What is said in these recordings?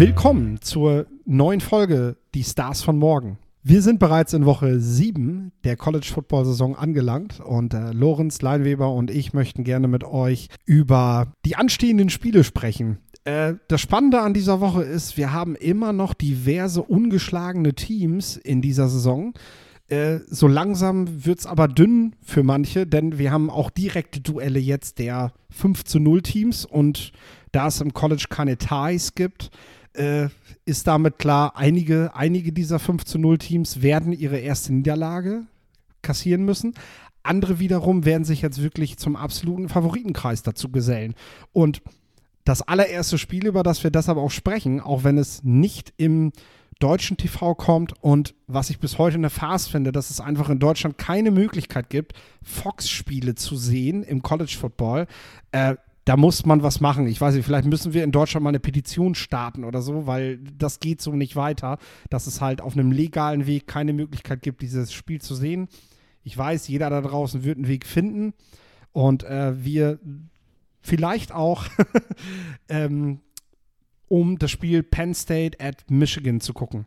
Willkommen zur neuen Folge Die Stars von morgen. Wir sind bereits in Woche 7 der College Football Saison angelangt und äh, Lorenz Leinweber und ich möchten gerne mit euch über die anstehenden Spiele sprechen. Äh, das Spannende an dieser Woche ist, wir haben immer noch diverse ungeschlagene Teams in dieser Saison. Äh, so langsam wird es aber dünn für manche, denn wir haben auch direkte Duelle jetzt der 5 zu 0 Teams und da es im College keine Ties gibt, äh, ist damit klar, einige, einige dieser 5 zu 0 Teams werden ihre erste Niederlage kassieren müssen. Andere wiederum werden sich jetzt wirklich zum absoluten Favoritenkreis dazu gesellen. Und das allererste Spiel, über das wir deshalb auch sprechen, auch wenn es nicht im deutschen TV kommt und was ich bis heute eine Farce finde, dass es einfach in Deutschland keine Möglichkeit gibt, Fox-Spiele zu sehen im College Football. Äh, da muss man was machen. Ich weiß nicht, vielleicht müssen wir in Deutschland mal eine Petition starten oder so, weil das geht so nicht weiter, dass es halt auf einem legalen Weg keine Möglichkeit gibt, dieses Spiel zu sehen. Ich weiß, jeder da draußen wird einen Weg finden und äh, wir vielleicht auch ähm, um das Spiel Penn State at Michigan zu gucken.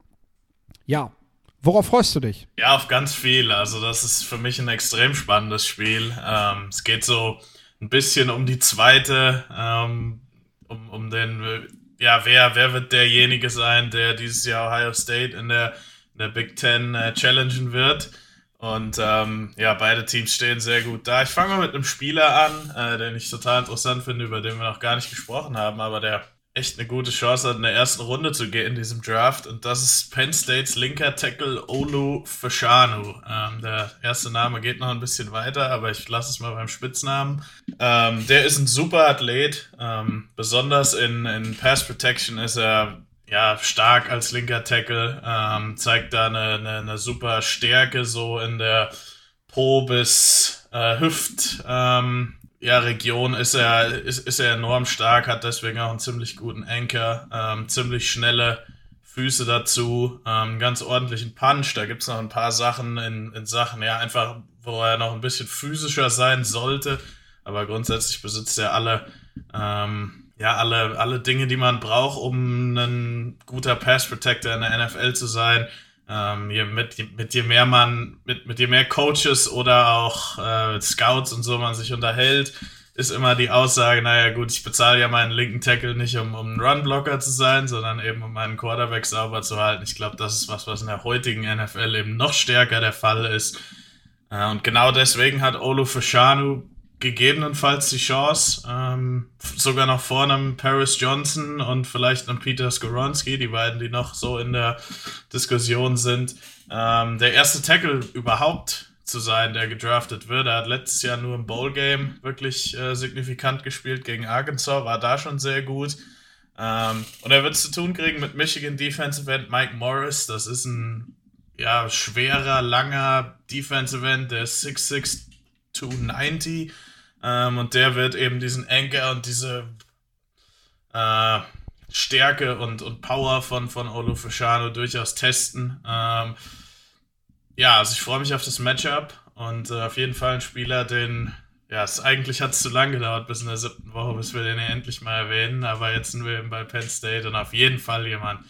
Ja, worauf freust du dich? Ja, auf ganz viel. Also das ist für mich ein extrem spannendes Spiel. Ähm, es geht so ein bisschen um die zweite, ähm, um, um den, ja, wer, wer wird derjenige sein, der dieses Jahr Ohio State in der, in der Big Ten äh, challengen wird. Und ähm, ja, beide Teams stehen sehr gut da. Ich fange mal mit einem Spieler an, äh, den ich total interessant finde, über den wir noch gar nicht gesprochen haben, aber der echt eine gute Chance hat, in der ersten Runde zu gehen in diesem Draft. Und das ist Penn States linker Tackle Olu Fashanu. Ähm, der erste Name geht noch ein bisschen weiter, aber ich lasse es mal beim Spitznamen. Ähm, der ist ein super Athlet. Ähm, besonders in, in Pass Protection ist er ja stark als linker Tackle. Ähm, zeigt da eine, eine, eine, super Stärke so in der Po bis äh, Hüft. Ähm, ja, Region ist er, ist, ist er enorm stark, hat deswegen auch einen ziemlich guten Anker, ähm, ziemlich schnelle Füße dazu, ähm, ganz ordentlichen Punch. Da gibt es noch ein paar Sachen in, in Sachen, ja, einfach, wo er noch ein bisschen physischer sein sollte. Aber grundsätzlich besitzt er alle, ähm, ja, alle, alle Dinge, die man braucht, um ein guter Pass Protector in der NFL zu sein. Ähm, mit, mit je mehr man, mit, mit je mehr Coaches oder auch äh, Scouts und so man sich unterhält, ist immer die Aussage, naja gut, ich bezahle ja meinen linken Tackle nicht, um, um ein Runblocker zu sein, sondern eben um meinen Quarterback sauber zu halten. Ich glaube, das ist was, was in der heutigen NFL eben noch stärker der Fall ist. Äh, und genau deswegen hat Olu Fashanu gegebenenfalls die Chance, ähm, sogar noch vor einem Paris Johnson und vielleicht einem Peter Skoronski, die beiden, die noch so in der Diskussion sind, ähm, der erste Tackle überhaupt zu sein, der gedraftet wird. Er hat letztes Jahr nur im Bowl-Game wirklich äh, signifikant gespielt gegen Arkansas, war da schon sehr gut. Ähm, und er wird es zu tun kriegen mit Michigan Defensive End Mike Morris. Das ist ein ja, schwerer, langer Defensive End, der ist 6'6 290 ähm, und der wird eben diesen Anker und diese äh, Stärke und, und Power von, von Olufashano durchaus testen. Ähm, ja, also ich freue mich auf das Matchup und äh, auf jeden Fall ein Spieler, den, ja, es eigentlich hat es zu lange gedauert bis in der siebten Woche, bis wir den hier endlich mal erwähnen, aber jetzt sind wir eben bei Penn State und auf jeden Fall jemand,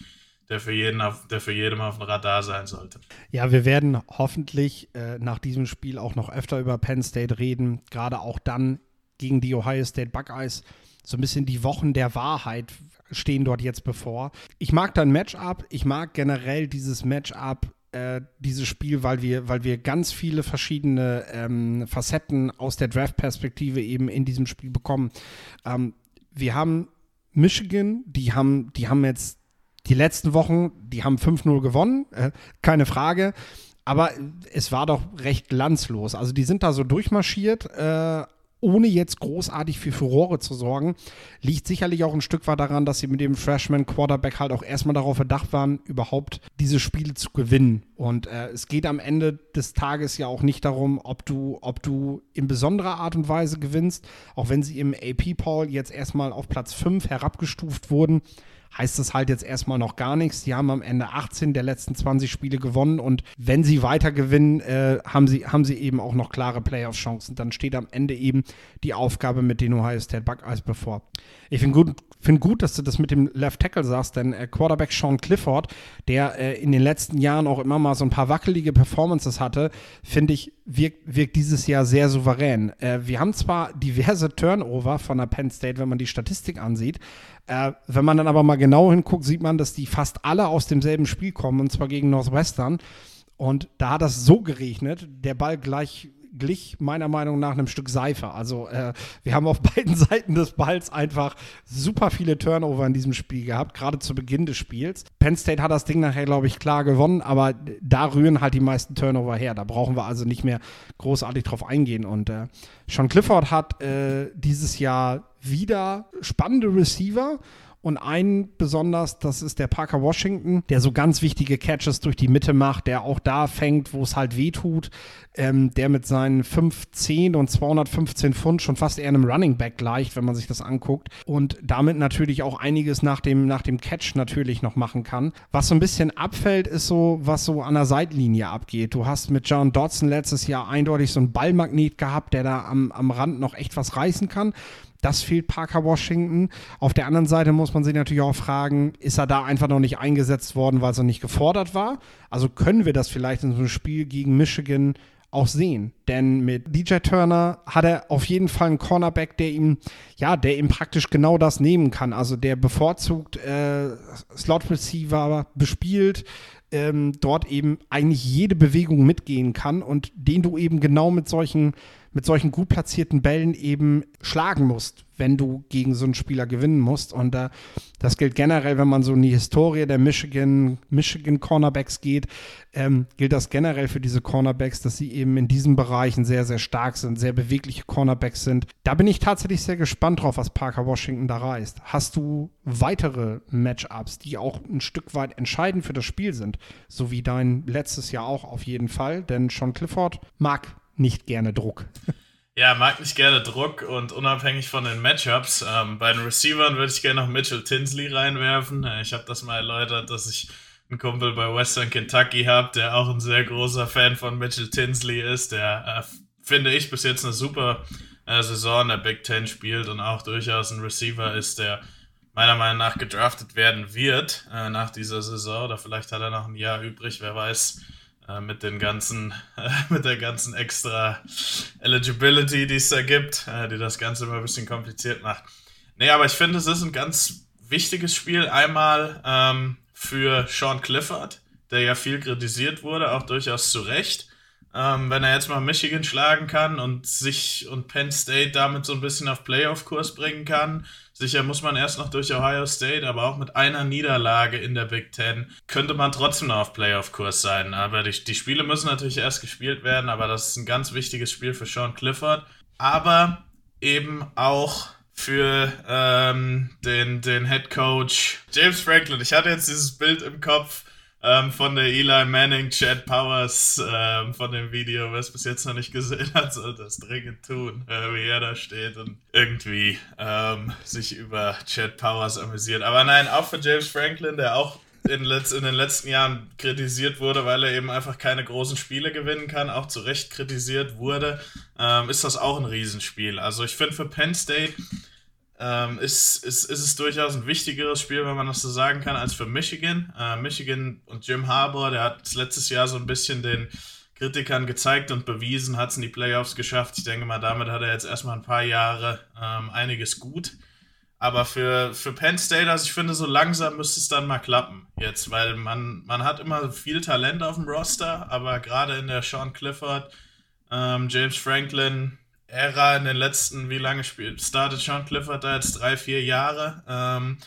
der für, jeden auf, der für jedem auf dem Radar sein sollte. Ja, wir werden hoffentlich äh, nach diesem Spiel auch noch öfter über Penn State reden, gerade auch dann gegen die Ohio State Buckeyes. So ein bisschen die Wochen der Wahrheit stehen dort jetzt bevor. Ich mag dein Matchup, ich mag generell dieses Matchup äh, dieses Spiel, weil wir, weil wir ganz viele verschiedene ähm, Facetten aus der Draft-Perspektive eben in diesem Spiel bekommen. Ähm, wir haben Michigan, die haben, die haben jetzt die letzten Wochen, die haben 5-0 gewonnen, äh, keine Frage. Aber es war doch recht glanzlos. Also die sind da so durchmarschiert, äh, ohne jetzt großartig für Furore zu sorgen. Liegt sicherlich auch ein Stück weit daran, dass sie mit dem Freshman Quarterback halt auch erstmal darauf verdacht waren, überhaupt diese Spiele zu gewinnen. Und äh, es geht am Ende des Tages ja auch nicht darum, ob du, ob du in besonderer Art und Weise gewinnst, auch wenn sie im AP-Poll jetzt erstmal auf Platz 5 herabgestuft wurden heißt es halt jetzt erstmal noch gar nichts. Die haben am Ende 18 der letzten 20 Spiele gewonnen und wenn sie weiter gewinnen, äh, haben, sie, haben sie eben auch noch klare Playoff-Chancen. Dann steht am Ende eben die Aufgabe mit den Ohio State Buckeyes bevor. Ich finde gut, find gut, dass du das mit dem Left Tackle sagst, denn äh, Quarterback Sean Clifford, der äh, in den letzten Jahren auch immer mal so ein paar wackelige Performances hatte, finde ich, wirkt, wirkt dieses Jahr sehr souverän. Äh, wir haben zwar diverse Turnover von der Penn State, wenn man die Statistik ansieht. Äh, wenn man dann aber mal genau hinguckt, sieht man, dass die fast alle aus demselben Spiel kommen, und zwar gegen Northwestern. Und da hat das so geregnet, der Ball gleich glich meiner Meinung nach einem Stück Seife. Also äh, wir haben auf beiden Seiten des Balls einfach super viele Turnover in diesem Spiel gehabt, gerade zu Beginn des Spiels. Penn State hat das Ding nachher, glaube ich, klar gewonnen, aber da rühren halt die meisten Turnover her. Da brauchen wir also nicht mehr großartig drauf eingehen. Und äh, Sean Clifford hat äh, dieses Jahr wieder spannende Receiver. Und einen besonders, das ist der Parker Washington, der so ganz wichtige Catches durch die Mitte macht, der auch da fängt, wo es halt weh tut, ähm, der mit seinen 510 und 215 Pfund schon fast eher einem Running Back gleicht, wenn man sich das anguckt. Und damit natürlich auch einiges nach dem, nach dem Catch natürlich noch machen kann. Was so ein bisschen abfällt, ist so, was so an der Seitlinie abgeht. Du hast mit John Dodson letztes Jahr eindeutig so einen Ballmagnet gehabt, der da am, am Rand noch echt was reißen kann. Das fehlt Parker Washington. Auf der anderen Seite muss man sich natürlich auch fragen, ist er da einfach noch nicht eingesetzt worden, weil er nicht gefordert war? Also können wir das vielleicht in so einem Spiel gegen Michigan auch sehen. Denn mit DJ Turner hat er auf jeden Fall einen Cornerback, der ihm, ja, der ihm praktisch genau das nehmen kann. Also der bevorzugt äh, Slot Receiver bespielt, ähm, dort eben eigentlich jede Bewegung mitgehen kann und den du eben genau mit solchen mit solchen gut platzierten Bällen eben schlagen musst, wenn du gegen so einen Spieler gewinnen musst. Und äh, das gilt generell, wenn man so in die Historie der Michigan, Michigan Cornerbacks geht, ähm, gilt das generell für diese Cornerbacks, dass sie eben in diesen Bereichen sehr, sehr stark sind, sehr bewegliche Cornerbacks sind. Da bin ich tatsächlich sehr gespannt drauf, was Parker Washington da reißt. Hast du weitere Matchups, die auch ein Stück weit entscheidend für das Spiel sind, so wie dein letztes Jahr auch auf jeden Fall? Denn Sean Clifford mag nicht gerne Druck. Ja, mag nicht gerne Druck und unabhängig von den Matchups. Ähm, bei den Receivern würde ich gerne noch Mitchell Tinsley reinwerfen. Äh, ich habe das mal erläutert, dass ich einen Kumpel bei Western Kentucky habe, der auch ein sehr großer Fan von Mitchell Tinsley ist, der, äh, finde ich, bis jetzt eine super äh, Saison in der Big Ten spielt und auch durchaus ein Receiver ist, der meiner Meinung nach gedraftet werden wird äh, nach dieser Saison. Oder vielleicht hat er noch ein Jahr übrig, wer weiß äh, mit den ganzen, äh, mit der ganzen extra Eligibility, die es da gibt, äh, die das Ganze immer ein bisschen kompliziert macht. Nee, aber ich finde, es ist ein ganz wichtiges Spiel. Einmal ähm, für Sean Clifford, der ja viel kritisiert wurde, auch durchaus zu Recht. Ähm, wenn er jetzt mal Michigan schlagen kann und sich und Penn State damit so ein bisschen auf Playoff-Kurs bringen kann, Sicher muss man erst noch durch Ohio State, aber auch mit einer Niederlage in der Big Ten könnte man trotzdem noch auf Playoff-Kurs sein. Aber die, die Spiele müssen natürlich erst gespielt werden, aber das ist ein ganz wichtiges Spiel für Sean Clifford. Aber eben auch für ähm, den, den Head Coach James Franklin. Ich hatte jetzt dieses Bild im Kopf ähm, von der Eli Manning, Chad Powers ähm, von dem Video. Wer es bis jetzt noch nicht gesehen hat, sollte das dringend tun, äh, wie er da steht und irgendwie ähm, sich über Chad Powers amüsiert. Aber nein, auch für James Franklin, der auch in, in, den letzten Jahren kritisiert wurde, weil er eben einfach keine großen Spiele gewinnen kann, auch zu Recht kritisiert wurde, ähm, ist das auch ein Riesenspiel. Also ich finde für Penn State ähm, ist, ist, ist es durchaus ein wichtigeres Spiel, wenn man das so sagen kann, als für Michigan. Äh, Michigan und Jim Harbour, der hat letztes Jahr so ein bisschen den Kritikern gezeigt und bewiesen, hat es in die Playoffs geschafft. Ich denke mal, damit hat er jetzt erstmal ein paar Jahre ähm, einiges gut. Aber für, für Penn State, also ich finde, so langsam müsste es dann mal klappen jetzt, weil man, man hat immer viel Talent auf dem Roster, aber gerade in der Sean Clifford, ähm, James Franklin, Ära in den letzten, wie lange spielt, startet Sean Clifford da jetzt drei, vier Jahre. Ähm,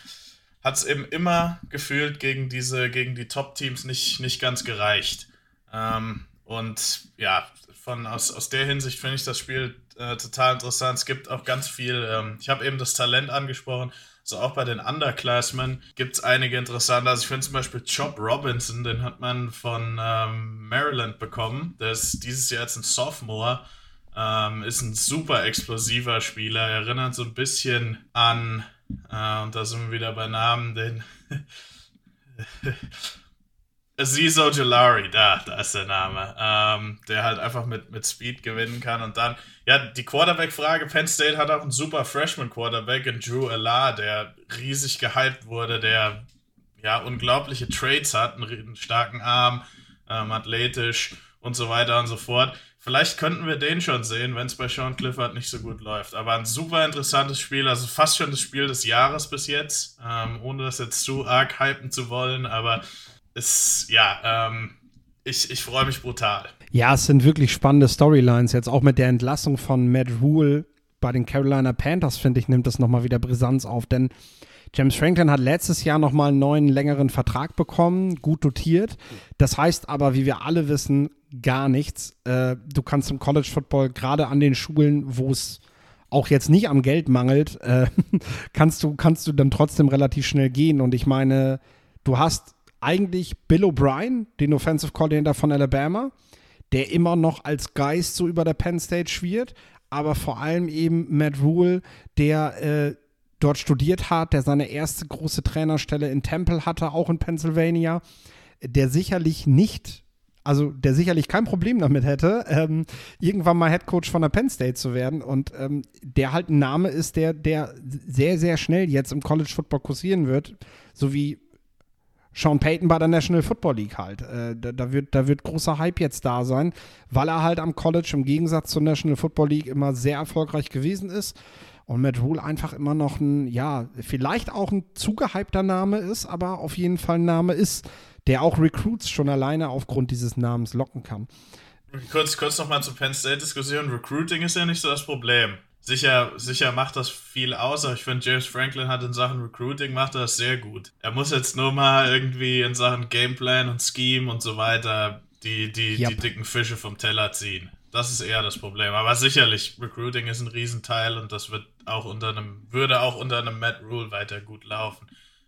hat es eben immer gefühlt gegen diese, gegen die Top-Teams nicht, nicht ganz gereicht. Ähm, und ja, von, aus, aus der Hinsicht finde ich das Spiel äh, total interessant. Es gibt auch ganz viel, ähm, ich habe eben das Talent angesprochen, also auch bei den Underclassmen gibt es einige interessante. Also ich finde zum Beispiel Chop Robinson, den hat man von ähm, Maryland bekommen. Der ist dieses Jahr jetzt ein Sophomore ähm, ist ein super explosiver Spieler, erinnert so ein bisschen an Äh, und da sind wir wieder bei Namen, den Aziz Ojolari, da, da ist der Name, ähm, der halt einfach mit, mit Speed gewinnen kann. Und dann, ja, die Quarterback-Frage, Penn State hat auch einen super Freshman-Quarterback in Drew Alar, der riesig gehypt wurde, der ja unglaubliche Trades hat, einen, einen starken Arm, ähm, athletisch und so weiter und so fort. Vielleicht könnten wir den schon sehen, wenn es bei Sean Clifford nicht so gut läuft. Aber ein super interessantes Spiel, also fast schon das Spiel des Jahres bis jetzt, ähm, ohne das jetzt zu arg hypen zu wollen, aber ist, ja, ähm, ich, ich freue mich brutal. Ja, es sind wirklich spannende Storylines. Jetzt auch mit der Entlassung von Matt Rule bei den Carolina Panthers, finde ich, nimmt das nochmal wieder Brisanz auf. Denn James Franklin hat letztes Jahr nochmal einen neuen, längeren Vertrag bekommen, gut dotiert. Das heißt aber, wie wir alle wissen, gar nichts. Äh, du kannst im College Football, gerade an den Schulen, wo es auch jetzt nicht am Geld mangelt, äh, kannst, du, kannst du dann trotzdem relativ schnell gehen. Und ich meine, du hast eigentlich Bill O'Brien, den Offensive Coordinator von Alabama, der immer noch als Geist so über der Penn State schwirrt, aber vor allem eben Matt Rule, der äh, dort studiert hat, der seine erste große Trainerstelle in Temple hatte, auch in Pennsylvania, der sicherlich nicht, also der sicherlich kein Problem damit hätte, ähm, irgendwann mal Head Coach von der Penn State zu werden und ähm, der halt ein Name ist, der, der sehr, sehr schnell jetzt im College Football kursieren wird, so wie Sean Payton bei der National Football League halt. Äh, da, da, wird, da wird großer Hype jetzt da sein, weil er halt am College im Gegensatz zur National Football League immer sehr erfolgreich gewesen ist. Und Matt Rule einfach immer noch ein, ja, vielleicht auch ein zugehypter Name ist, aber auf jeden Fall ein Name ist, der auch Recruits schon alleine aufgrund dieses Namens locken kann. Kurz, kurz nochmal zur Penn State-Diskussion. Recruiting ist ja nicht so das Problem sicher, sicher macht das viel aus, aber ich finde, James Franklin hat in Sachen Recruiting macht das sehr gut. Er muss jetzt nur mal irgendwie in Sachen Gameplan und Scheme und so weiter die, die, yep. die dicken Fische vom Teller ziehen. Das ist eher das Problem. Aber sicherlich, Recruiting ist ein Riesenteil und das wird auch unter einem, würde auch unter einem Matt Rule weiter gut laufen.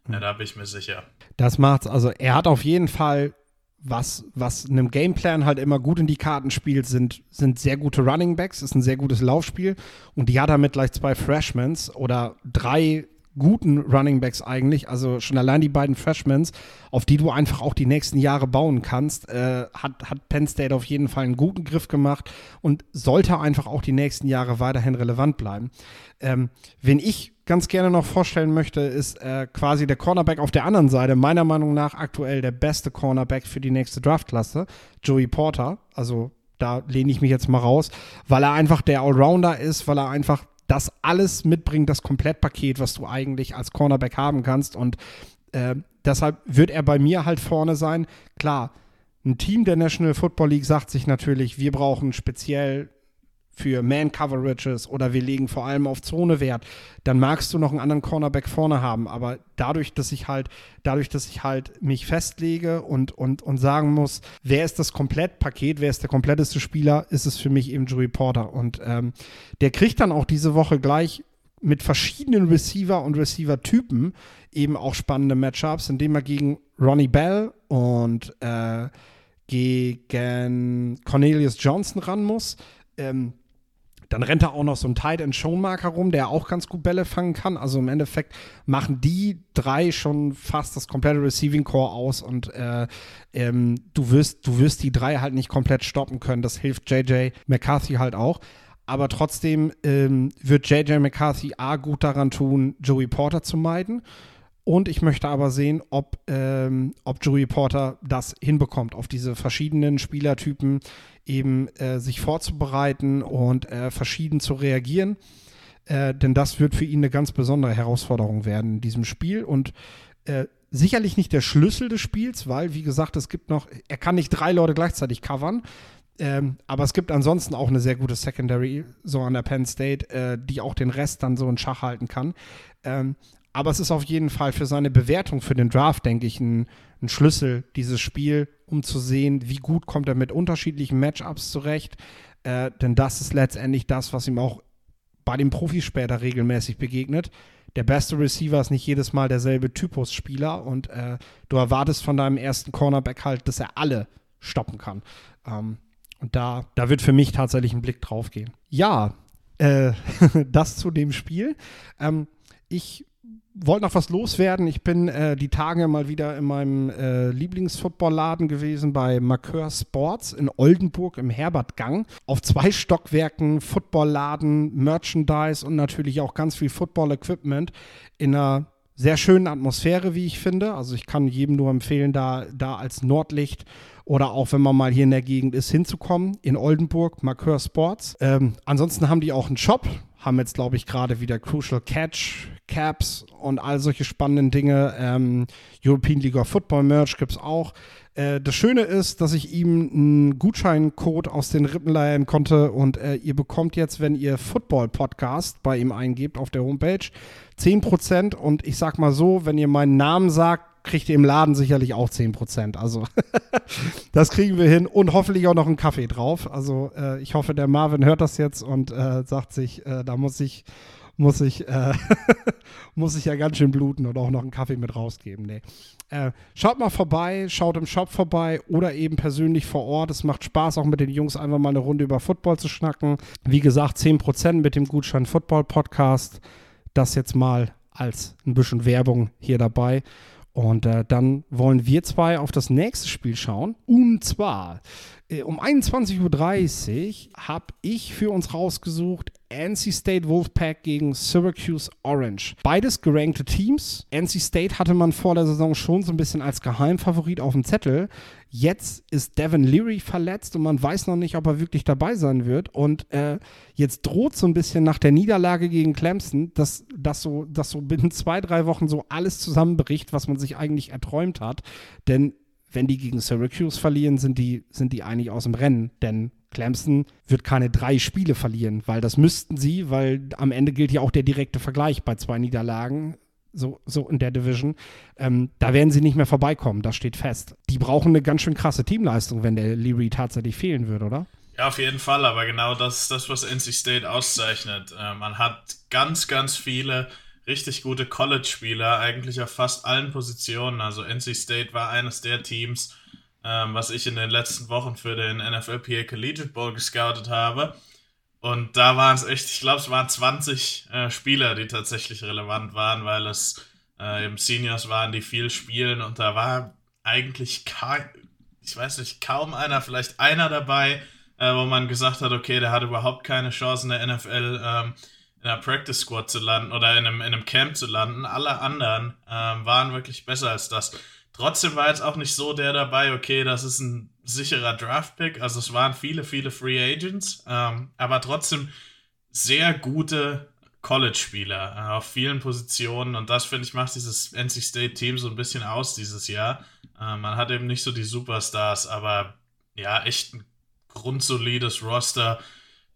Ja, da bin ich mir sicher. Das macht's. Also er hat auf jeden Fall was, was einem Gameplan halt immer gut in die Karten spielt, sind, sind sehr gute Running Backs, ist ein sehr gutes Laufspiel. Und die hat er mit gleich zwei Freshmans oder drei guten Running Backs eigentlich, also schon allein die beiden Freshmans, auf die du einfach auch die nächsten Jahre bauen kannst, äh, hat, hat Penn State auf jeden Fall einen guten Griff gemacht und sollte einfach auch die nächsten Jahre weiterhin relevant bleiben. Ähm, wenn ich ganz gerne noch vorstellen möchte, ist äh, quasi der Cornerback auf der anderen Seite, meiner Meinung nach aktuell der beste Cornerback für die nächste Draftklasse, Joey Porter. Also da lehne ich mich jetzt mal raus, weil er einfach der Allrounder ist, weil er einfach das alles mitbringt, das Komplettpaket, was du eigentlich als Cornerback haben kannst. Und äh, deshalb wird er bei mir halt vorne sein. Klar, ein Team der National Football League sagt sich natürlich, wir brauchen speziell für Man-Coverages oder wir legen vor allem auf Zone Wert, dann magst du noch einen anderen Cornerback vorne haben. Aber dadurch, dass ich halt, dadurch, dass ich halt mich festlege und, und, und sagen muss, wer ist das Komplettpaket, wer ist der kompletteste Spieler, ist es für mich eben Joey Porter. Und ähm, der kriegt dann auch diese Woche gleich mit verschiedenen Receiver und Receiver-Typen eben auch spannende Matchups, indem er gegen Ronnie Bell und äh, gegen Cornelius Johnson ran muss. Ähm, dann rennt da auch noch so ein Tight End Showmarker rum, der auch ganz gut Bälle fangen kann. Also im Endeffekt machen die drei schon fast das komplette Receiving Core aus und äh, ähm, du wirst, du wirst die drei halt nicht komplett stoppen können. Das hilft JJ McCarthy halt auch. Aber trotzdem ähm, wird JJ McCarthy A gut daran tun, Joey Porter zu meiden. Und ich möchte aber sehen, ob, ähm, ob Joey Porter das hinbekommt, auf diese verschiedenen Spielertypen eben äh, sich vorzubereiten und äh, verschieden zu reagieren. Äh, denn das wird für ihn eine ganz besondere Herausforderung werden in diesem Spiel. Und äh, sicherlich nicht der Schlüssel des Spiels, weil, wie gesagt, es gibt noch, er kann nicht drei Leute gleichzeitig covern. Ähm, aber es gibt ansonsten auch eine sehr gute Secondary, so an der Penn State, äh, die auch den Rest dann so in Schach halten kann. Ähm, aber es ist auf jeden Fall für seine Bewertung für den Draft, denke ich, ein, ein Schlüssel, dieses Spiel, um zu sehen, wie gut kommt er mit unterschiedlichen Matchups zurecht. Äh, denn das ist letztendlich das, was ihm auch bei den Profis später regelmäßig begegnet. Der beste Receiver ist nicht jedes Mal derselbe Typus Spieler und äh, du erwartest von deinem ersten Cornerback halt, dass er alle stoppen kann. Ähm, und da, da wird für mich tatsächlich ein Blick drauf gehen. Ja, äh, das zu dem Spiel. Ähm, ich wollte noch was loswerden. Ich bin äh, die Tage mal wieder in meinem äh, Lieblingsfootballladen gewesen bei Marqueur Sports in Oldenburg im Herbertgang. Auf zwei Stockwerken Footballladen, Merchandise und natürlich auch ganz viel Football-Equipment in einer sehr schönen Atmosphäre, wie ich finde. Also ich kann jedem nur empfehlen, da, da als Nordlicht oder auch wenn man mal hier in der Gegend ist, hinzukommen. In Oldenburg, Marqueur Sports. Ähm, ansonsten haben die auch einen Shop, haben jetzt, glaube ich, gerade wieder Crucial Catch, Caps und all solche spannenden Dinge. Ähm, European League of Football Merch gibt es auch. Äh, das Schöne ist, dass ich ihm einen Gutscheincode aus den Rippen leihen konnte und äh, ihr bekommt jetzt, wenn ihr Football Podcast bei ihm eingebt auf der Homepage, 10% und ich sag mal so, wenn ihr meinen Namen sagt, kriegt ihr im Laden sicherlich auch 10%. Also das kriegen wir hin und hoffentlich auch noch einen Kaffee drauf. Also äh, ich hoffe, der Marvin hört das jetzt und äh, sagt sich, äh, da muss ich muss ich, äh, muss ich ja ganz schön bluten und auch noch einen Kaffee mit rausgeben. Nee. Äh, schaut mal vorbei, schaut im Shop vorbei oder eben persönlich vor Ort. Es macht Spaß, auch mit den Jungs einfach mal eine Runde über Football zu schnacken. Wie gesagt, 10% mit dem Gutschein Football Podcast. Das jetzt mal als ein bisschen Werbung hier dabei. Und äh, dann wollen wir zwei auf das nächste Spiel schauen. Und zwar um 21.30 Uhr habe ich für uns rausgesucht NC State Wolfpack gegen Syracuse Orange. Beides gerankte Teams. NC State hatte man vor der Saison schon so ein bisschen als Geheimfavorit auf dem Zettel. Jetzt ist Devin Leary verletzt und man weiß noch nicht, ob er wirklich dabei sein wird. Und äh, jetzt droht so ein bisschen nach der Niederlage gegen Clemson, dass, dass, so, dass so binnen zwei, drei Wochen so alles zusammenbricht, was man sich eigentlich erträumt hat. Denn wenn die gegen Syracuse verlieren, sind die, sind die eigentlich aus dem Rennen. Denn Clemson wird keine drei Spiele verlieren, weil das müssten sie, weil am Ende gilt ja auch der direkte Vergleich bei zwei Niederlagen. So, so in der Division. Ähm, da werden sie nicht mehr vorbeikommen, das steht fest. Die brauchen eine ganz schön krasse Teamleistung, wenn der Leary tatsächlich fehlen würde, oder? Ja, auf jeden Fall, aber genau das ist das, was NC State auszeichnet. Äh, man hat ganz, ganz viele richtig gute College-Spieler, eigentlich auf fast allen Positionen. Also NC State war eines der Teams, ähm, was ich in den letzten Wochen für den NFLPA Collegiate Bowl gescoutet habe. Und da waren es echt, ich glaube, es waren 20 äh, Spieler, die tatsächlich relevant waren, weil es äh, eben Seniors waren, die viel spielen und da war eigentlich kein, ich weiß nicht, kaum einer, vielleicht einer dabei, äh, wo man gesagt hat, okay, der hat überhaupt keine Chance in der NFL ähm, einer Practice Squad zu landen oder in einem, in einem Camp zu landen. Alle anderen ähm, waren wirklich besser als das. Trotzdem war jetzt auch nicht so der dabei, okay, das ist ein sicherer Draft-Pick. Also es waren viele, viele Free Agents, ähm, aber trotzdem sehr gute College-Spieler äh, auf vielen Positionen. Und das, finde ich, macht dieses NC State-Team so ein bisschen aus dieses Jahr. Äh, man hat eben nicht so die Superstars, aber ja, echt ein grundsolides Roster,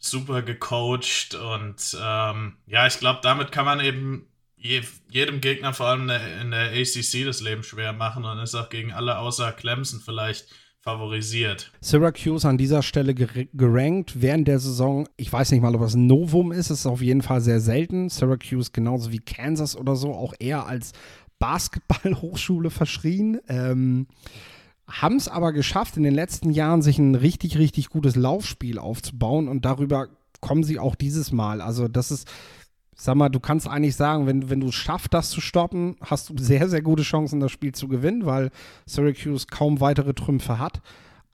super gecoacht. Und ähm, ja, ich glaube, damit kann man eben je, jedem Gegner, vor allem in der ACC, das Leben schwer machen und ist auch gegen alle außer Clemson vielleicht favorisiert. Syracuse an dieser Stelle gerankt während der Saison. Ich weiß nicht mal, ob das ein Novum ist. Es ist auf jeden Fall sehr selten. Syracuse genauso wie Kansas oder so auch eher als Basketballhochschule verschrien. Ähm, haben es aber geschafft, in den letzten Jahren sich ein richtig, richtig gutes Laufspiel aufzubauen und darüber kommen sie auch dieses Mal. Also das ist sag mal, du kannst eigentlich sagen, wenn, wenn du es schaffst, das zu stoppen, hast du sehr, sehr gute Chancen, das Spiel zu gewinnen, weil Syracuse kaum weitere Trümpfe hat.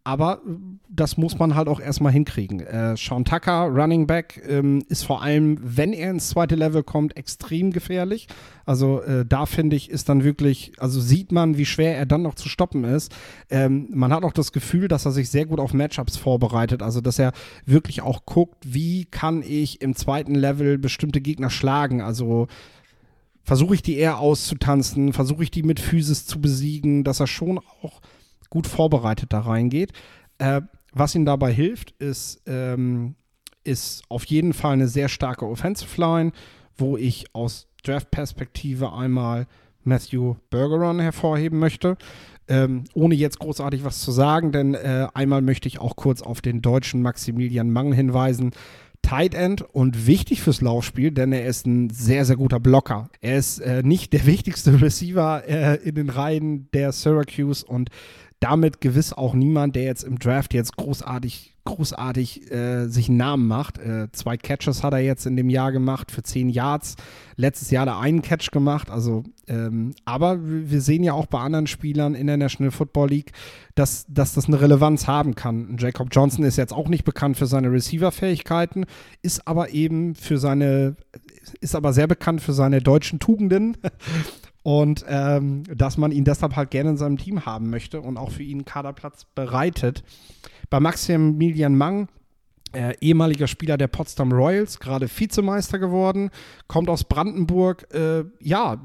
Aber das muss man halt auch erstmal hinkriegen. Äh, Sean Tucker, Running Back, ähm, ist vor allem, wenn er ins zweite Level kommt, extrem gefährlich. Also äh, da finde ich, ist dann wirklich, also sieht man, wie schwer er dann noch zu stoppen ist. Ähm, man hat auch das Gefühl, dass er sich sehr gut auf Matchups vorbereitet. Also dass er wirklich auch guckt, wie kann ich im zweiten Level bestimmte Gegner schlagen. Also versuche ich die eher auszutanzen, versuche ich die mit Physis zu besiegen, dass er schon auch gut vorbereitet da reingeht. Äh, was ihm dabei hilft, ist, ähm, ist auf jeden Fall eine sehr starke Offensive Line, wo ich aus Draft-Perspektive einmal Matthew Bergeron hervorheben möchte. Ähm, ohne jetzt großartig was zu sagen, denn äh, einmal möchte ich auch kurz auf den deutschen Maximilian Mang hinweisen. Tight End und wichtig fürs Laufspiel, denn er ist ein sehr, sehr guter Blocker. Er ist äh, nicht der wichtigste Receiver äh, in den Reihen der Syracuse und damit gewiss auch niemand, der jetzt im Draft jetzt großartig, großartig äh, sich einen Namen macht. Äh, zwei Catches hat er jetzt in dem Jahr gemacht für zehn Yards. Letztes Jahr er einen Catch gemacht. Also, ähm, aber wir sehen ja auch bei anderen Spielern in der National Football League, dass, dass das eine Relevanz haben kann. Jacob Johnson ist jetzt auch nicht bekannt für seine Receiver-Fähigkeiten, ist aber eben für seine, ist aber sehr bekannt für seine deutschen Tugenden und ähm, dass man ihn deshalb halt gerne in seinem Team haben möchte und auch für ihn Kaderplatz bereitet. Bei Maximilian Mang, äh, ehemaliger Spieler der Potsdam Royals, gerade Vizemeister geworden, kommt aus Brandenburg. Äh, ja,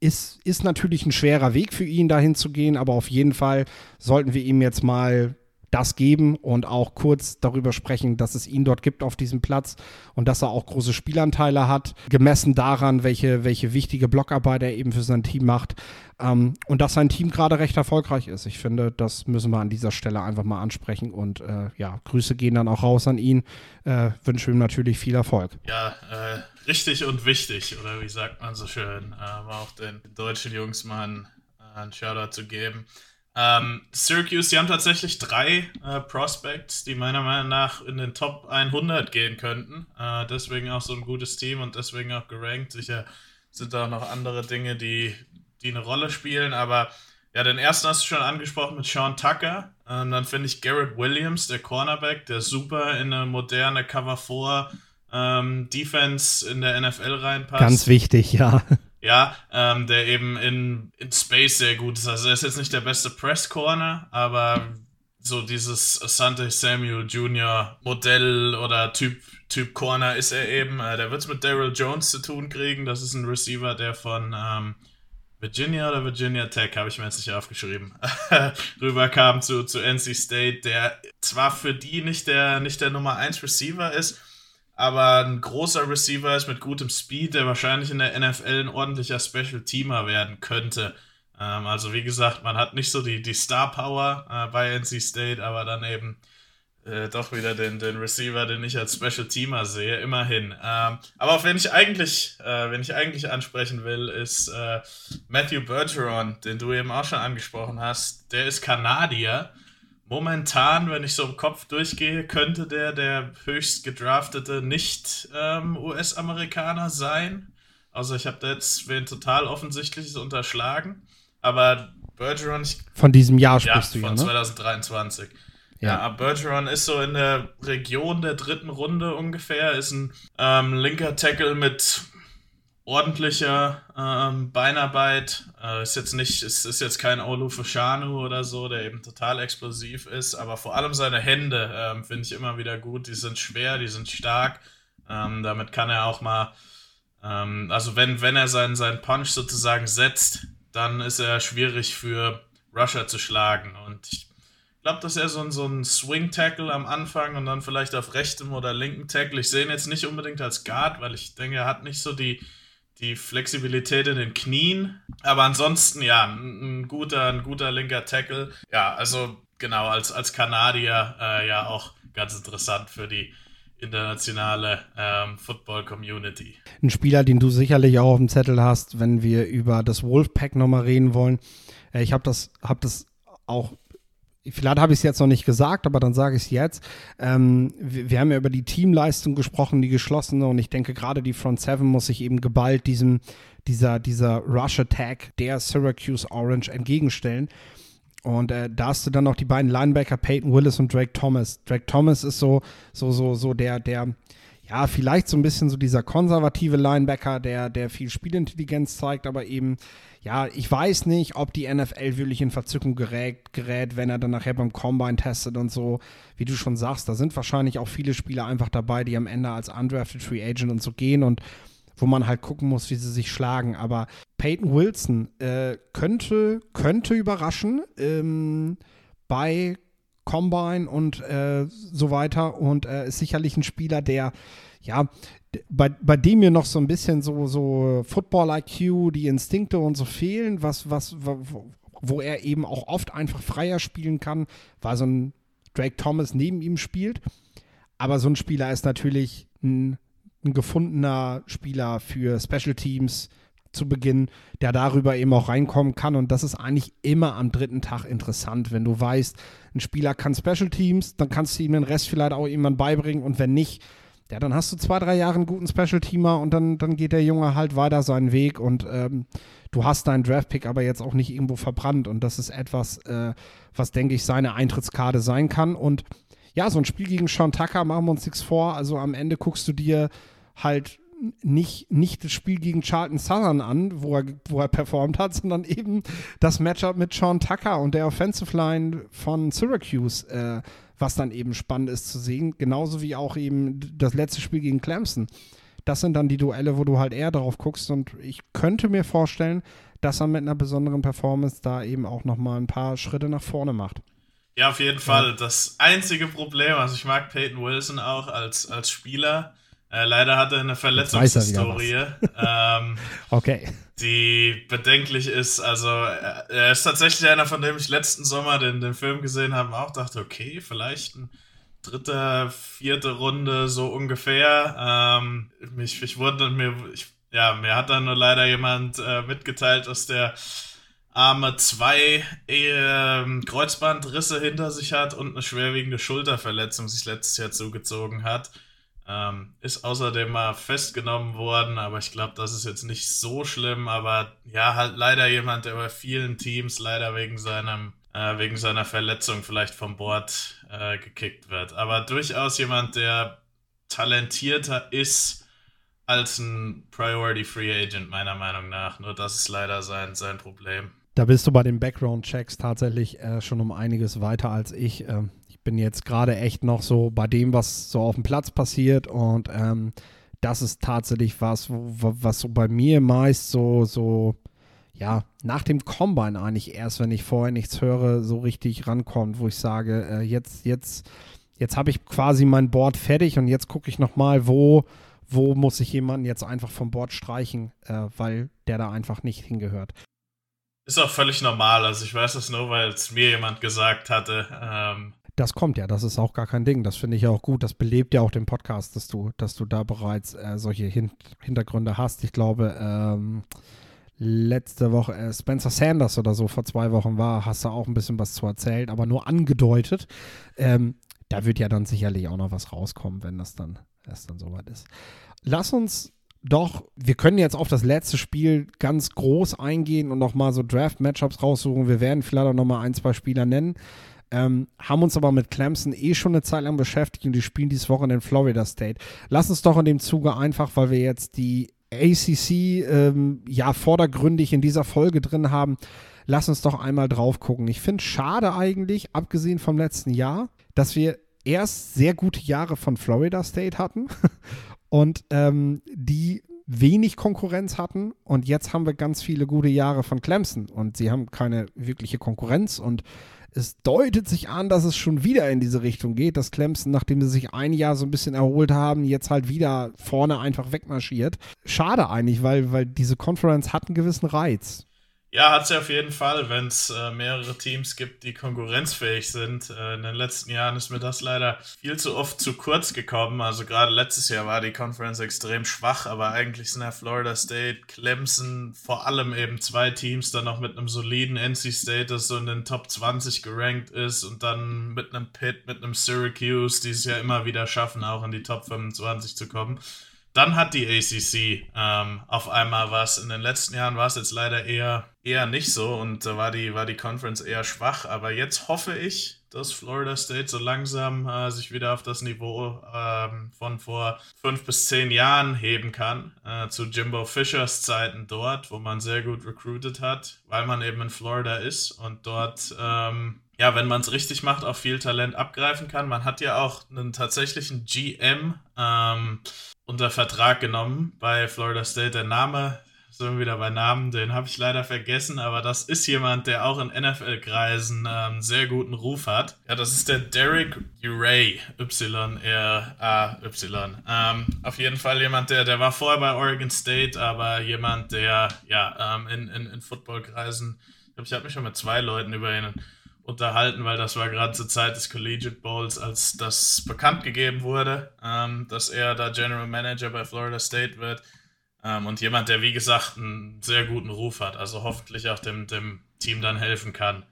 ist, ist natürlich ein schwerer Weg für ihn, dahin zu gehen, aber auf jeden Fall sollten wir ihm jetzt mal das geben und auch kurz darüber sprechen, dass es ihn dort gibt auf diesem Platz und dass er auch große Spielanteile hat, gemessen daran, welche, welche wichtige Blockarbeit er eben für sein Team macht ähm, und dass sein Team gerade recht erfolgreich ist. Ich finde, das müssen wir an dieser Stelle einfach mal ansprechen und äh, ja, Grüße gehen dann auch raus an ihn. Äh, wünsche ihm natürlich viel Erfolg. Ja, äh, richtig und wichtig oder wie sagt man so schön, ähm, auch den deutschen Jungs mal einen, äh, einen Shoutout zu geben. Ähm, Syracuse, die haben tatsächlich drei äh, Prospects, die meiner Meinung nach in den Top 100 gehen könnten. Äh, deswegen auch so ein gutes Team und deswegen auch gerankt. Sicher sind da auch noch andere Dinge, die, die eine Rolle spielen. Aber ja, den ersten hast du schon angesprochen mit Sean Tucker. Ähm, dann finde ich Garrett Williams, der Cornerback, der super in eine moderne Cover 4 ähm, Defense in der NFL reinpasst. Ganz wichtig, ja ja, ähm, der eben in, in Space sehr gut ist. Also er ist jetzt nicht der beste Press Corner, aber so dieses Asante Samuel Jr. Modell oder Typ, typ Corner ist er eben. Äh, der wird es mit Daryl Jones zu tun kriegen. Das ist ein Receiver, der von ähm, Virginia oder Virginia Tech, habe ich mir jetzt nicht aufgeschrieben, rüberkam zu, zu NC State, der zwar für die nicht der, nicht der Nummer 1 Receiver ist, aber ein großer Receiver ist mit gutem Speed, der wahrscheinlich in der NFL ein ordentlicher Special Teamer werden könnte. Ähm, also wie gesagt, man hat nicht so die, die Star Power äh, bei NC State, aber dann eben äh, doch wieder den, den Receiver, den ich als Special Teamer sehe, immerhin. Ähm, aber auf wen ich eigentlich, äh, wen ich eigentlich ansprechen will, ist äh, Matthew Bergeron, den du eben auch schon angesprochen hast. Der ist Kanadier momentan, wenn ich so im Kopf durchgehe, könnte der der höchst gedraftete Nicht-US-Amerikaner ähm, sein. Also ich habe da jetzt wen total offensichtliches unterschlagen. Aber Bergeron... Ich, von diesem Jahr sprichst ja, du ja, von 2023. Ja. ja, Bergeron ist so in der Region der dritten Runde ungefähr, ist ein ähm, linker Tackle mit ordentlicher ähm, Beinarbeit. Äh, ist jetzt nicht, ist, ist jetzt kein Olu Fushanu oder so, der eben total explosiv ist, aber vor allem seine Hände ähm, finde ich immer wieder gut. Die sind schwer, die sind stark. Ähm, damit kann er auch mal, ähm, also wenn, wenn er seinen, seinen Punch sozusagen setzt, dann ist er schwierig für Rusher zu schlagen. Und ich glaube, dass er so ein, so ein Swing-Tackle am Anfang und dann vielleicht auf rechtem oder linken Tackle. Ich sehe ihn jetzt nicht unbedingt als Guard, weil ich denke, er hat nicht so die die Flexibilität in den Knien. Aber ansonsten, ja, ein, ein guter, ein guter linker Tackle. Ja, also genau, als, als Kanadier äh, ja auch ganz interessant für die internationale ähm, Football-Community. Ein Spieler, den du sicherlich auch auf dem Zettel hast, wenn wir über das Wolfpack nochmal reden wollen. Äh, ich habe das, hab das auch vielleicht habe ich es jetzt noch nicht gesagt, aber dann sage ich es jetzt. Ähm, wir, wir, haben ja über die Teamleistung gesprochen, die geschlossene, und ich denke, gerade die Front Seven muss sich eben geballt diesem, dieser, dieser Rush Attack der Syracuse Orange entgegenstellen. Und äh, da hast du dann noch die beiden Linebacker, Peyton Willis und Drake Thomas. Drake Thomas ist so, so, so, so der, der, ja, vielleicht so ein bisschen so dieser konservative Linebacker, der, der viel Spielintelligenz zeigt, aber eben ja, ich weiß nicht, ob die NFL wirklich in Verzückung gerät, gerät, wenn er dann nachher beim Combine testet und so. Wie du schon sagst, da sind wahrscheinlich auch viele Spieler einfach dabei, die am Ende als undrafted Free Agent und so gehen und wo man halt gucken muss, wie sie sich schlagen. Aber Peyton Wilson äh, könnte, könnte überraschen ähm, bei Combine und äh, so weiter und äh, ist sicherlich ein Spieler, der ja, bei, bei dem mir noch so ein bisschen so, so Football-IQ, die Instinkte und so fehlen, was, was, wo, wo er eben auch oft einfach freier spielen kann, weil so ein Drake Thomas neben ihm spielt. Aber so ein Spieler ist natürlich ein, ein gefundener Spieler für Special Teams, zu Beginn, der darüber eben auch reinkommen kann. Und das ist eigentlich immer am dritten Tag interessant, wenn du weißt, ein Spieler kann Special Teams, dann kannst du ihm den Rest vielleicht auch jemand beibringen. Und wenn nicht, ja, dann hast du zwei, drei Jahre einen guten Special-Teamer und dann, dann geht der Junge halt weiter seinen Weg. Und ähm, du hast deinen Draft-Pick aber jetzt auch nicht irgendwo verbrannt. Und das ist etwas, äh, was, denke ich, seine Eintrittskarte sein kann. Und ja, so ein Spiel gegen Sean Tucker, machen wir uns nichts vor, also am Ende guckst du dir halt nicht, nicht das Spiel gegen Charlton Southern an, wo er, wo er performt hat, sondern eben das Matchup mit Sean Tucker und der Offensive Line von Syracuse, äh, was dann eben spannend ist zu sehen. Genauso wie auch eben das letzte Spiel gegen Clemson. Das sind dann die Duelle, wo du halt eher drauf guckst und ich könnte mir vorstellen, dass er mit einer besonderen Performance da eben auch nochmal ein paar Schritte nach vorne macht. Ja, auf jeden Fall. Das einzige Problem, also ich mag Peyton Wilson auch als, als Spieler, äh, leider hat er eine Verletzungshistorie. Ähm, okay. Die bedenklich ist. Also, er, er, ist tatsächlich einer, von dem ich letzten Sommer den, den Film gesehen habe und auch dachte, okay, vielleicht ein dritte, vierte Runde, so ungefähr. Ähm, mich, ich wurde mir, ich, ja, mir hat dann nur leider jemand äh, mitgeteilt, dass der Arme zwei äh, Kreuzbandrisse hinter sich hat und eine schwerwiegende Schulterverletzung sich letztes Jahr zugezogen hat. Ähm, ist außerdem mal festgenommen worden, aber ich glaube, das ist jetzt nicht so schlimm. Aber ja, halt leider jemand, der bei vielen Teams leider wegen seinem äh, wegen seiner Verletzung vielleicht vom Bord äh, gekickt wird. Aber durchaus jemand, der talentierter ist als ein Priority Free Agent, meiner Meinung nach. Nur das ist leider sein, sein Problem. Da bist du bei den Background-Checks tatsächlich äh, schon um einiges weiter als ich. Ähm, bin jetzt gerade echt noch so bei dem, was so auf dem Platz passiert und ähm, das ist tatsächlich was, was so bei mir meist so, so, ja, nach dem Combine eigentlich erst, wenn ich vorher nichts höre, so richtig rankommt, wo ich sage, äh, jetzt, jetzt, jetzt habe ich quasi mein Board fertig und jetzt gucke ich nochmal, wo, wo muss ich jemanden jetzt einfach vom Board streichen, äh, weil der da einfach nicht hingehört. Ist auch völlig normal. Also ich weiß das nur, weil es mir jemand gesagt hatte. Ähm, das kommt ja, das ist auch gar kein Ding. Das finde ich ja auch gut. Das belebt ja auch den Podcast, dass du, dass du da bereits äh, solche Hin Hintergründe hast. Ich glaube, ähm, letzte Woche äh, Spencer Sanders oder so vor zwei Wochen war, hast du auch ein bisschen was zu erzählt, aber nur angedeutet. Ähm, da wird ja dann sicherlich auch noch was rauskommen, wenn das dann erst dann soweit ist. Lass uns doch, wir können jetzt auf das letzte Spiel ganz groß eingehen und nochmal so Draft-Matchups raussuchen. Wir werden vielleicht auch nochmal ein, zwei Spieler nennen. Ähm, haben uns aber mit Clemson eh schon eine Zeit lang beschäftigt und die spielen dieses Wochen in Florida State. Lass uns doch in dem Zuge einfach, weil wir jetzt die ACC ähm, ja vordergründig in dieser Folge drin haben, lass uns doch einmal drauf gucken. Ich finde schade eigentlich, abgesehen vom letzten Jahr, dass wir erst sehr gute Jahre von Florida State hatten und ähm, die wenig Konkurrenz hatten und jetzt haben wir ganz viele gute Jahre von Clemson und sie haben keine wirkliche Konkurrenz und es deutet sich an, dass es schon wieder in diese Richtung geht, dass Clemson, nachdem sie sich ein Jahr so ein bisschen erholt haben, jetzt halt wieder vorne einfach wegmarschiert. Schade eigentlich, weil, weil diese Conference hat einen gewissen Reiz. Ja, hat sie auf jeden Fall, wenn es äh, mehrere Teams gibt, die konkurrenzfähig sind. Äh, in den letzten Jahren ist mir das leider viel zu oft zu kurz gekommen. Also gerade letztes Jahr war die Conference extrem schwach, aber eigentlich sind ja Florida State, Clemson, vor allem eben zwei Teams dann noch mit einem soliden NC State, das so in den Top 20 gerankt ist und dann mit einem Pitt, mit einem Syracuse, die es ja immer wieder schaffen, auch in die Top 25 zu kommen. Dann hat die ACC ähm, auf einmal was. In den letzten Jahren war es jetzt leider eher, eher nicht so und da war die, war die Conference eher schwach. Aber jetzt hoffe ich, dass Florida State so langsam äh, sich wieder auf das Niveau ähm, von vor fünf bis zehn Jahren heben kann. Äh, zu Jimbo Fishers Zeiten dort, wo man sehr gut recruited hat, weil man eben in Florida ist und dort ähm, ja, wenn man es richtig macht, auch viel Talent abgreifen kann. Man hat ja auch einen tatsächlichen GM ähm, unter Vertrag genommen bei Florida State. Der Name, sind wir wieder bei Namen, den habe ich leider vergessen, aber das ist jemand, der auch in NFL-Kreisen ähm, sehr guten Ruf hat. Ja, das ist der Derek Uray, Y-R-A-Y. Ähm, auf jeden Fall jemand, der, der war vorher bei Oregon State, aber jemand, der ja ähm, in, in, in Football-Kreisen, ich glaube, ich habe mich schon mit zwei Leuten über ihn unterhalten, weil das war gerade zur Zeit des Collegiate Bowls, als das bekannt gegeben wurde, ähm, dass er da General Manager bei Florida State wird. Ähm, und jemand, der, wie gesagt, einen sehr guten Ruf hat. Also hoffentlich auch dem, dem Team dann helfen kann,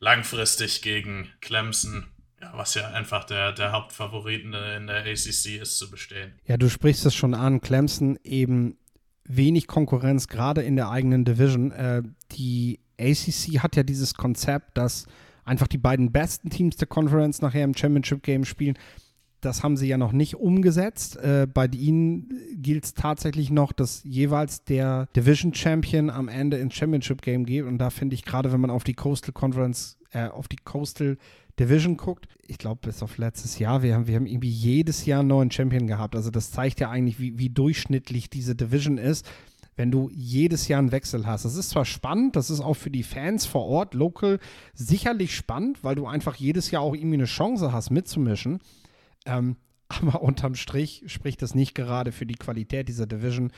langfristig gegen Clemson ja, was ja einfach der, der Hauptfavoriten in der ACC ist, zu bestehen. Ja, du sprichst es schon an. Clemson eben wenig Konkurrenz, gerade in der eigenen Division. Äh, die ACC hat ja dieses Konzept, dass einfach die beiden besten Teams der Conference nachher im Championship Game spielen. Das haben sie ja noch nicht umgesetzt. Äh, bei ihnen gilt es tatsächlich noch, dass jeweils der Division Champion am Ende ins Championship Game geht. Und da finde ich gerade, wenn man auf die Coastal Conference, äh, auf die Coastal Division guckt, ich glaube, bis auf letztes Jahr, wir haben, wir haben irgendwie jedes Jahr einen neuen Champion gehabt. Also das zeigt ja eigentlich, wie, wie durchschnittlich diese Division ist, wenn du jedes Jahr einen Wechsel hast. Das ist zwar spannend, das ist auch für die Fans vor Ort, local, sicherlich spannend, weil du einfach jedes Jahr auch irgendwie eine Chance hast, mitzumischen. Ähm, aber unterm Strich spricht das nicht gerade für die Qualität dieser Division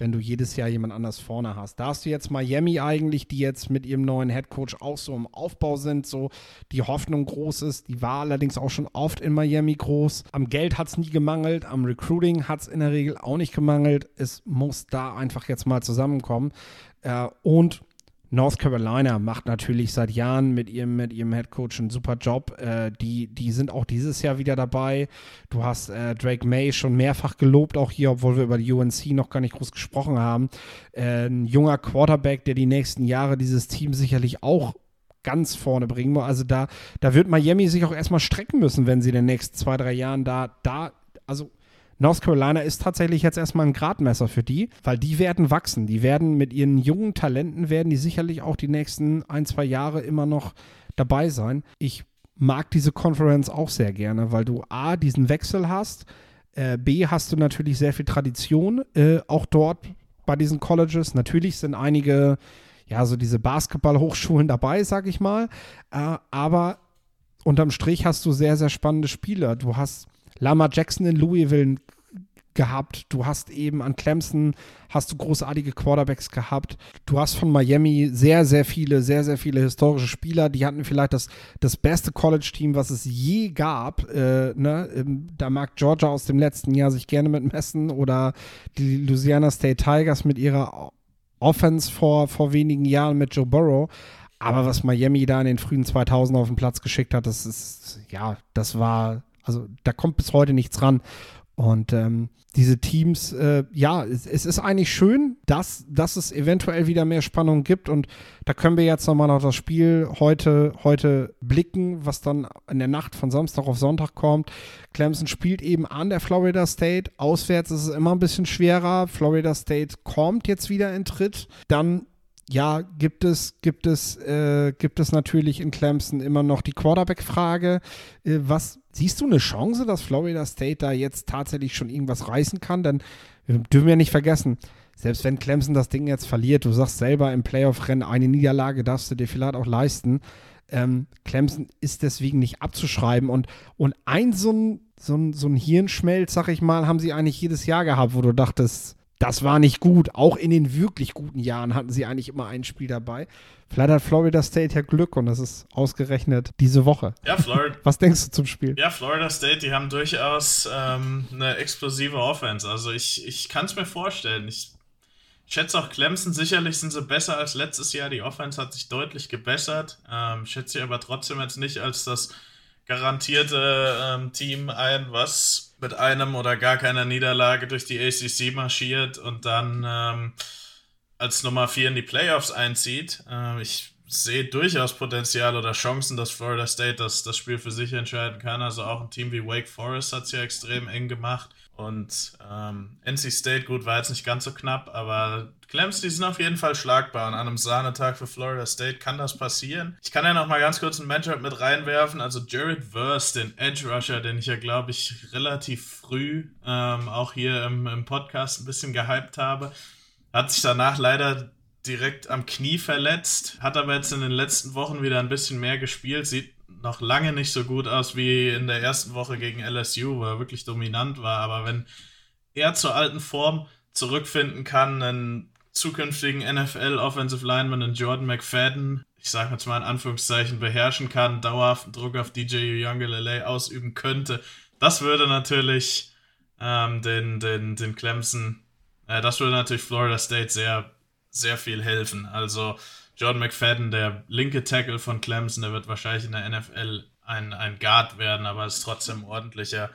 wenn du jedes Jahr jemand anders vorne hast. Da hast du jetzt Miami eigentlich, die jetzt mit ihrem neuen Headcoach auch so im Aufbau sind, so die Hoffnung groß ist. Die war allerdings auch schon oft in Miami groß. Am Geld hat es nie gemangelt, am Recruiting hat es in der Regel auch nicht gemangelt. Es muss da einfach jetzt mal zusammenkommen. Äh, und North Carolina macht natürlich seit Jahren mit ihrem, mit ihrem Head Coach einen super Job. Äh, die, die sind auch dieses Jahr wieder dabei. Du hast äh, Drake May schon mehrfach gelobt, auch hier, obwohl wir über die UNC noch gar nicht groß gesprochen haben. Äh, ein junger Quarterback, der die nächsten Jahre dieses Team sicherlich auch ganz vorne bringen muss. Also da, da wird Miami sich auch erstmal strecken müssen, wenn sie in den nächsten zwei, drei Jahren da, da, also North Carolina ist tatsächlich jetzt erstmal ein Gradmesser für die, weil die werden wachsen. Die werden mit ihren jungen Talenten, werden die sicherlich auch die nächsten ein, zwei Jahre immer noch dabei sein. Ich mag diese Conference auch sehr gerne, weil du A, diesen Wechsel hast, äh, B, hast du natürlich sehr viel Tradition, äh, auch dort bei diesen Colleges. Natürlich sind einige, ja, so diese Basketball-Hochschulen dabei, sag ich mal, äh, aber unterm Strich hast du sehr, sehr spannende Spieler. Du hast Lama Jackson in Louisville gehabt. Du hast eben an Clemson hast du großartige Quarterbacks gehabt. Du hast von Miami sehr, sehr viele, sehr, sehr viele historische Spieler. Die hatten vielleicht das, das beste College-Team, was es je gab. Äh, ne? Ähm, da mag Georgia aus dem letzten Jahr sich gerne mit messen oder die Louisiana State Tigers mit ihrer Offense vor, vor wenigen Jahren mit Joe Burrow. Aber was Miami da in den frühen 2000 auf den Platz geschickt hat, das ist, ja, das war also da kommt bis heute nichts ran. Und ähm, diese Teams, äh, ja, es, es, ist eigentlich schön, dass, dass es eventuell wieder mehr Spannung gibt. Und da können wir jetzt nochmal auf das Spiel heute, heute blicken, was dann in der Nacht von Samstag auf Sonntag kommt. Clemson spielt eben an der Florida State. Auswärts ist es immer ein bisschen schwerer. Florida State kommt jetzt wieder in Tritt. Dann ja, gibt es, gibt es, äh, gibt es natürlich in Clemson immer noch die Quarterback-Frage. Äh, was siehst du eine Chance, dass Florida State da jetzt tatsächlich schon irgendwas reißen kann? Denn wir dürfen ja nicht vergessen, selbst wenn Clemson das Ding jetzt verliert, du sagst selber im Playoff-Rennen, eine Niederlage darfst du dir vielleicht auch leisten. Ähm, Clemson ist deswegen nicht abzuschreiben. Und, und ein so ein, so ein, so ein Hirnschmelz, sag ich mal, haben sie eigentlich jedes Jahr gehabt, wo du dachtest, das war nicht gut. Auch in den wirklich guten Jahren hatten sie eigentlich immer ein Spiel dabei. Vielleicht hat Florida State ja Glück und das ist ausgerechnet diese Woche. Ja, Florida. Was denkst du zum Spiel? Ja, Florida State, die haben durchaus ähm, eine explosive Offense. Also ich, ich kann es mir vorstellen. Ich schätze auch Clemson, sicherlich sind sie besser als letztes Jahr. Die Offense hat sich deutlich gebessert. Ähm, schätze sie aber trotzdem jetzt nicht als das garantierte ähm, Team ein, was mit einem oder gar keiner Niederlage durch die ACC marschiert und dann ähm, als Nummer 4 in die Playoffs einzieht. Äh, ich sehe durchaus Potenzial oder Chancen, dass Florida State das, das Spiel für sich entscheiden kann. Also auch ein Team wie Wake Forest hat es ja extrem eng gemacht. Und ähm, NC State, gut, war jetzt nicht ganz so knapp, aber Clemson, die sind auf jeden Fall schlagbar. Und an einem Sahnetag für Florida State kann das passieren. Ich kann ja noch mal ganz kurz ein Matchup mit reinwerfen. Also Jared Verse, den Edge Rusher, den ich ja, glaube ich, relativ früh ähm, auch hier im, im Podcast ein bisschen gehypt habe, hat sich danach leider direkt am Knie verletzt, hat aber jetzt in den letzten Wochen wieder ein bisschen mehr gespielt, sieht noch lange nicht so gut aus wie in der ersten Woche gegen LSU, wo er wirklich dominant war. Aber wenn er zur alten Form zurückfinden kann, einen zukünftigen NFL Offensive Lineman in Jordan McFadden, ich sage jetzt mal in Anführungszeichen, beherrschen kann, dauerhaften Druck auf DJ Uyunglele ausüben könnte, das würde natürlich ähm, den, den, den Clemson Äh, das würde natürlich Florida State sehr, sehr viel helfen. Also Jordan McFadden, der linke Tackle von Clemson, der wird wahrscheinlich in der NFL ein, ein Guard werden, aber ist trotzdem ordentlicher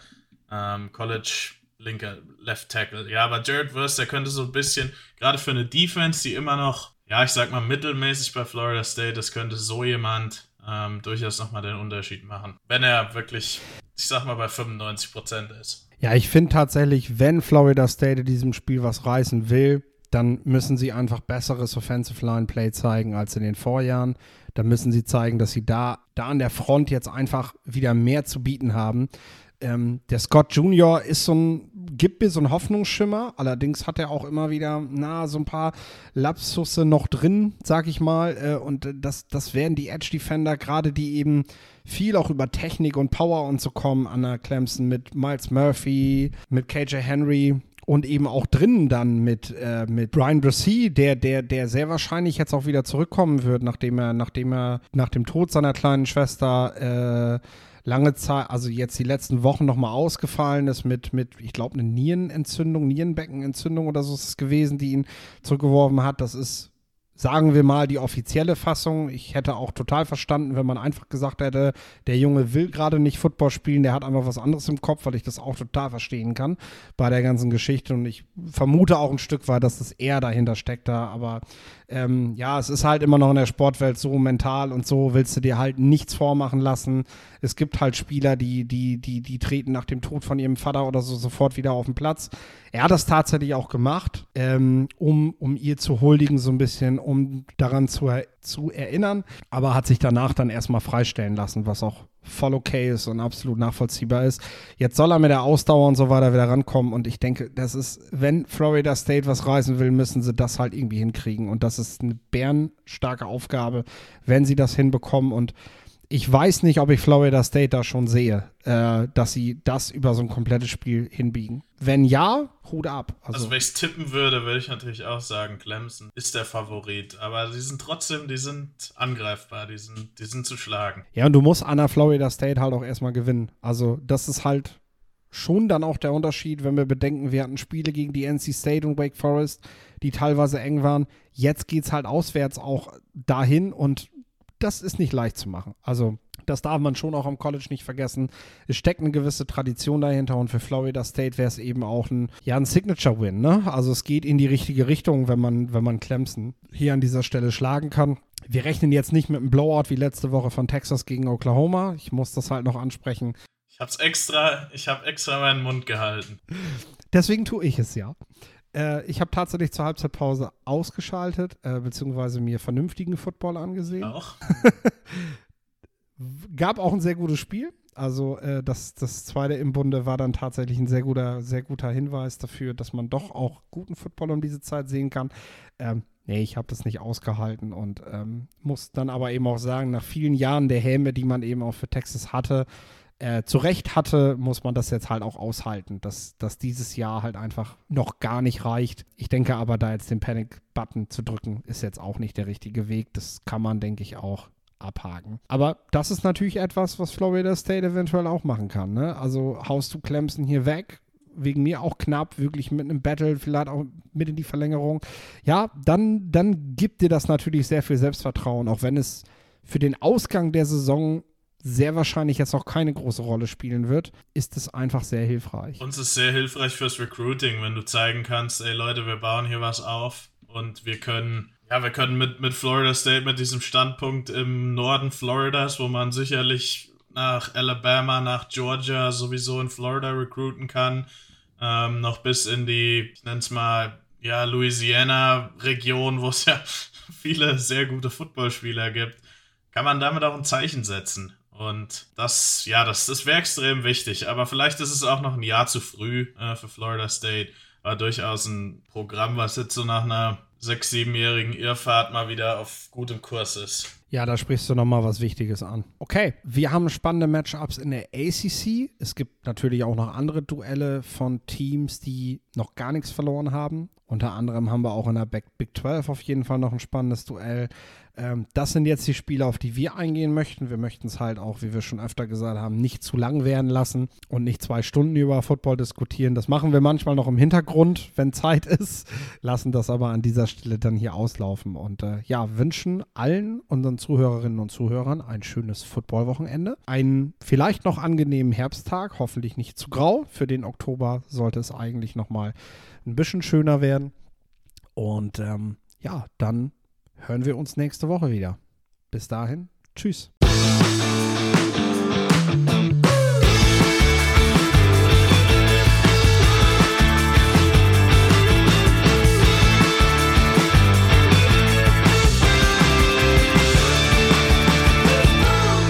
ähm, College linker Left Tackle. Ja, aber Jared Verse, der könnte so ein bisschen, gerade für eine Defense, die immer noch, ja, ich sag mal, mittelmäßig bei Florida State, das könnte so jemand ähm, durchaus nochmal den Unterschied machen. Wenn er wirklich, ich sag mal, bei 95% ist. Ja, ich finde tatsächlich, wenn Florida State in diesem Spiel was reißen will, dann müssen sie einfach besseres Offensive Line Play zeigen als in den Vorjahren. Dann müssen sie zeigen, dass sie da, da an der Front jetzt einfach wieder mehr zu bieten haben. Ähm, der Scott Junior ist so ein, gibt mir so einen Hoffnungsschimmer. Allerdings hat er auch immer wieder, na, so ein paar Lapsusse noch drin, sag ich mal. Äh, und das, das werden die Edge Defender, gerade die eben viel auch über Technik und Power und so kommen an der Clemson mit Miles Murphy, mit KJ Henry und eben auch drinnen dann mit, äh, mit Brian Brissy, der, der, der sehr wahrscheinlich jetzt auch wieder zurückkommen wird, nachdem er, nachdem er nach dem Tod seiner kleinen Schwester äh, lange Zeit, also jetzt die letzten Wochen nochmal ausgefallen ist mit, mit ich glaube, eine Nierenentzündung, Nierenbeckenentzündung oder so ist es gewesen, die ihn zurückgeworfen hat. Das ist sagen wir mal, die offizielle Fassung. Ich hätte auch total verstanden, wenn man einfach gesagt hätte, der Junge will gerade nicht Football spielen, der hat einfach was anderes im Kopf, weil ich das auch total verstehen kann bei der ganzen Geschichte. Und ich vermute auch ein Stück weit, dass das eher dahinter steckt da. Aber ähm, ja, es ist halt immer noch in der Sportwelt so mental und so willst du dir halt nichts vormachen lassen. Es gibt halt Spieler, die, die, die, die treten nach dem Tod von ihrem Vater oder so sofort wieder auf den Platz. Er hat das tatsächlich auch gemacht, ähm, um, um ihr zu huldigen, so ein bisschen, um daran zu, zu erinnern, aber hat sich danach dann erstmal freistellen lassen, was auch voll okay ist und absolut nachvollziehbar ist. Jetzt soll er mit der Ausdauer und so weiter wieder rankommen und ich denke, das ist, wenn Florida State was reißen will, müssen sie das halt irgendwie hinkriegen und das ist eine bärenstarke Aufgabe, wenn sie das hinbekommen und ich weiß nicht, ob ich Florida State da schon sehe, äh, dass sie das über so ein komplettes Spiel hinbiegen. Wenn ja, Hut ab. Also, also wenn ich es tippen würde, würde ich natürlich auch sagen, Clemson ist der Favorit. Aber die sind trotzdem, die sind angreifbar, die sind, die sind zu schlagen. Ja, und du musst an der Florida State halt auch erstmal gewinnen. Also das ist halt schon dann auch der Unterschied, wenn wir bedenken, wir hatten Spiele gegen die NC State und Wake Forest, die teilweise eng waren. Jetzt geht es halt auswärts auch dahin und das ist nicht leicht zu machen. Also das darf man schon auch am College nicht vergessen. Es steckt eine gewisse Tradition dahinter und für Florida State wäre es eben auch ein, ja, ein Signature-Win. Ne? Also es geht in die richtige Richtung, wenn man, wenn man Clemson hier an dieser Stelle schlagen kann. Wir rechnen jetzt nicht mit einem Blowout wie letzte Woche von Texas gegen Oklahoma. Ich muss das halt noch ansprechen. Ich hab's extra, ich habe extra meinen Mund gehalten. Deswegen tue ich es ja. Äh, ich habe tatsächlich zur Halbzeitpause ausgeschaltet, äh, beziehungsweise mir vernünftigen Football angesehen. Auch. Gab auch ein sehr gutes Spiel. Also äh, das, das zweite im Bunde war dann tatsächlich ein sehr guter, sehr guter Hinweis dafür, dass man doch auch guten Football um diese Zeit sehen kann. Ähm, nee, ich habe das nicht ausgehalten und ähm, muss dann aber eben auch sagen, nach vielen Jahren der Häme, die man eben auch für Texas hatte, äh, zu Recht hatte, muss man das jetzt halt auch aushalten, dass, dass dieses Jahr halt einfach noch gar nicht reicht. Ich denke aber, da jetzt den Panic-Button zu drücken, ist jetzt auch nicht der richtige Weg. Das kann man, denke ich, auch abhaken. Aber das ist natürlich etwas, was Florida State eventuell auch machen kann. Ne? Also haust du Clemson hier weg, wegen mir auch knapp, wirklich mit einem Battle, vielleicht auch mit in die Verlängerung. Ja, dann, dann gibt dir das natürlich sehr viel Selbstvertrauen, auch wenn es für den Ausgang der Saison sehr wahrscheinlich jetzt auch keine große Rolle spielen wird, ist es einfach sehr hilfreich. Uns ist sehr hilfreich fürs Recruiting, wenn du zeigen kannst, ey Leute, wir bauen hier was auf und wir können, ja, wir können mit, mit Florida State, mit diesem Standpunkt im Norden Floridas, wo man sicherlich nach Alabama, nach Georgia, sowieso in Florida recruiten kann, ähm, noch bis in die, ich nenne es mal, ja, Louisiana-Region, wo es ja viele sehr gute Footballspieler gibt, kann man damit auch ein Zeichen setzen. Und das, ja, das, das wäre extrem wichtig. Aber vielleicht ist es auch noch ein Jahr zu früh äh, für Florida State. War durchaus ein Programm, was jetzt so nach einer sechs-, siebenjährigen Irrfahrt mal wieder auf gutem Kurs ist. Ja, da sprichst du nochmal was Wichtiges an. Okay, wir haben spannende Matchups in der ACC. Es gibt natürlich auch noch andere Duelle von Teams, die noch gar nichts verloren haben. Unter anderem haben wir auch in der Big 12 auf jeden Fall noch ein spannendes Duell. Ähm, das sind jetzt die Spiele, auf die wir eingehen möchten. Wir möchten es halt auch, wie wir schon öfter gesagt haben, nicht zu lang werden lassen und nicht zwei Stunden über Football diskutieren. Das machen wir manchmal noch im Hintergrund, wenn Zeit ist, lassen das aber an dieser Stelle dann hier auslaufen und äh, ja, wünschen allen unseren Zuhörerinnen und Zuhörern ein schönes Footballwochenende, einen vielleicht noch angenehmen Herbsttag, hoffentlich nicht zu grau. Für den Oktober sollte es eigentlich nochmal ein bisschen schöner werden. Und ähm, ja, dann hören wir uns nächste Woche wieder. Bis dahin, tschüss.